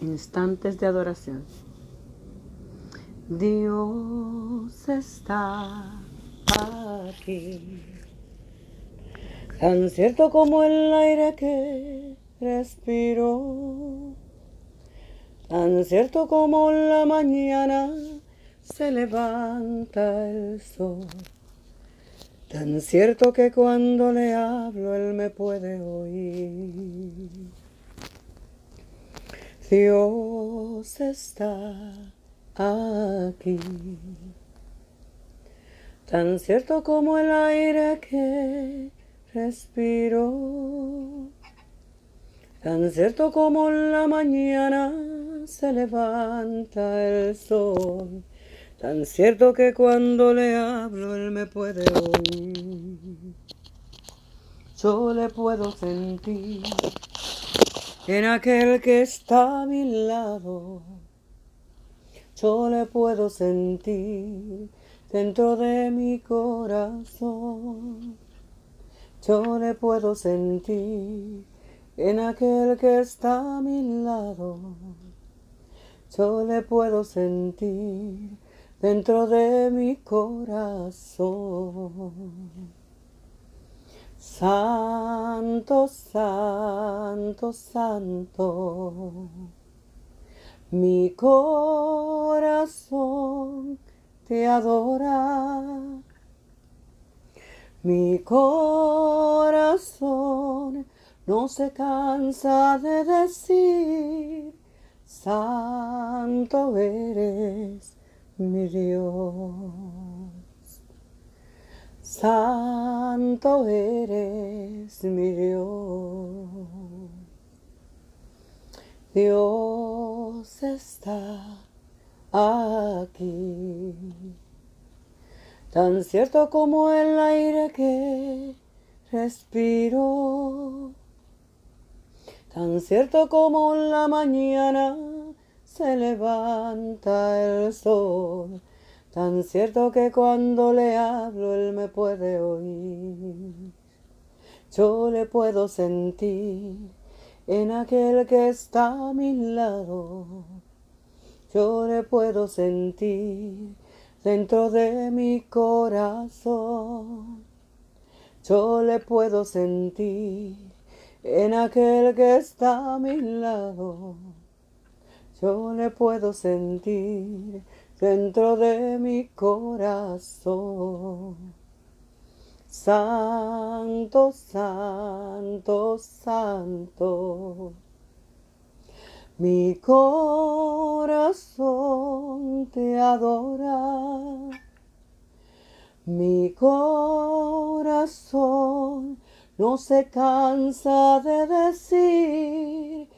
Instantes de adoración. Dios está aquí. Tan cierto como el aire que respiro. Tan cierto como la mañana se levanta el sol. Tan cierto que cuando le hablo él me puede oír. Dios está aquí. Tan cierto como el aire que respiro. Tan cierto como la mañana se levanta el sol. Tan cierto que cuando le hablo él me puede oír. Yo le puedo sentir en aquel que está a mi lado. Yo le puedo sentir dentro de mi corazón. Yo le puedo sentir en aquel que está a mi lado. Yo le puedo sentir dentro de mi corazón. Santo, santo, santo, mi corazón te adora. Mi corazón no se cansa de decir, Santo eres mi Dios. Santo eres mi Dios. Dios está aquí. Tan cierto como el aire que respiro. Tan cierto como la mañana se levanta el sol Tan cierto que cuando le hablo él me puede oír. Yo le puedo sentir en aquel que está a mi lado. Yo le puedo sentir dentro de mi corazón. Yo le puedo sentir en aquel que está a mi lado. Yo le puedo sentir dentro de mi corazón. Santo, santo, santo. Mi corazón te adora. Mi corazón no se cansa de decir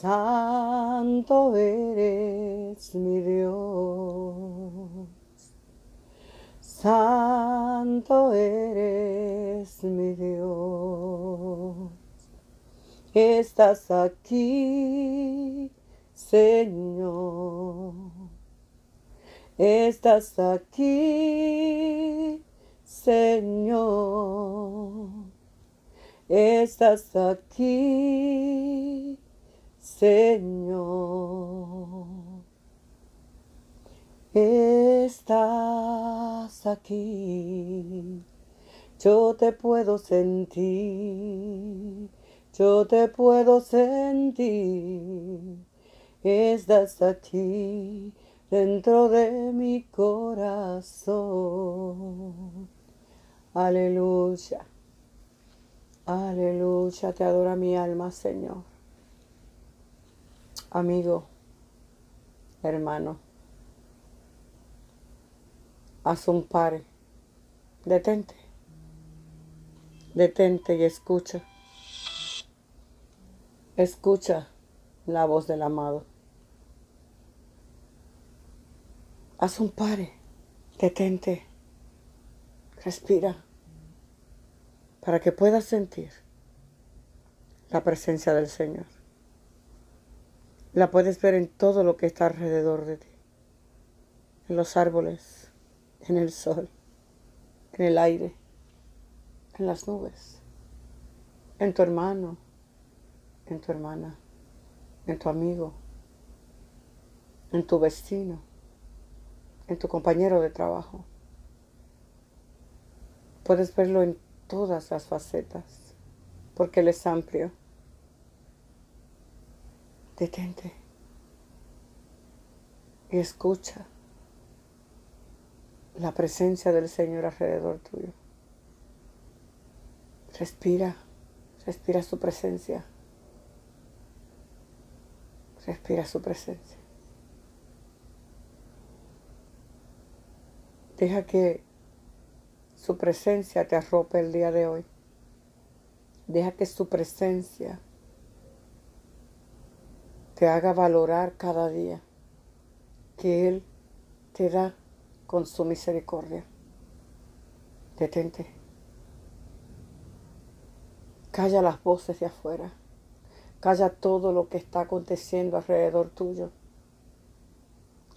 Santo eres mi Dios. Santo eres mi Dios. Estás aquí, Señor. Estás aquí, Señor. Estás aquí, Señor, aquí, yo te puedo sentir, yo te puedo sentir, estás aquí dentro de mi corazón. Aleluya, aleluya, te adora mi alma, Señor. Amigo, hermano, haz un pare, detente, detente y escucha, escucha la voz del amado. Haz un pare, detente, respira, para que puedas sentir la presencia del Señor. La puedes ver en todo lo que está alrededor de ti. En los árboles, en el sol, en el aire, en las nubes, en tu hermano, en tu hermana, en tu amigo, en tu vecino, en tu compañero de trabajo. Puedes verlo en todas las facetas, porque Él es amplio. Detente y escucha la presencia del Señor alrededor tuyo. Respira, respira su presencia. Respira su presencia. Deja que su presencia te arrope el día de hoy. Deja que su presencia te haga valorar cada día que Él te da con su misericordia. Detente. Calla las voces de afuera. Calla todo lo que está aconteciendo alrededor tuyo.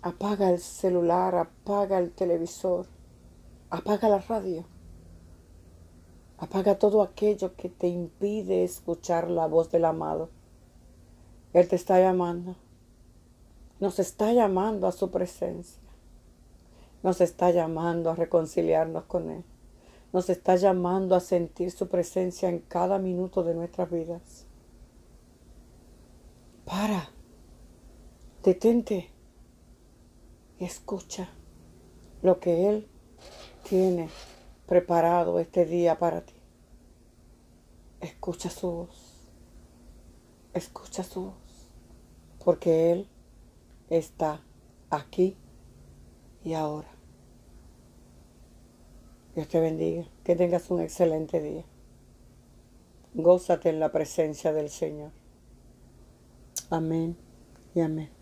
Apaga el celular, apaga el televisor, apaga la radio. Apaga todo aquello que te impide escuchar la voz del amado. Él te está llamando. Nos está llamando a su presencia. Nos está llamando a reconciliarnos con Él. Nos está llamando a sentir su presencia en cada minuto de nuestras vidas. Para. Detente. Y escucha lo que Él tiene preparado este día para ti. Escucha su voz. Escucha su voz. Porque Él está aquí y ahora. Dios te bendiga. Que tengas un excelente día. Gózate en la presencia del Señor. Amén y amén.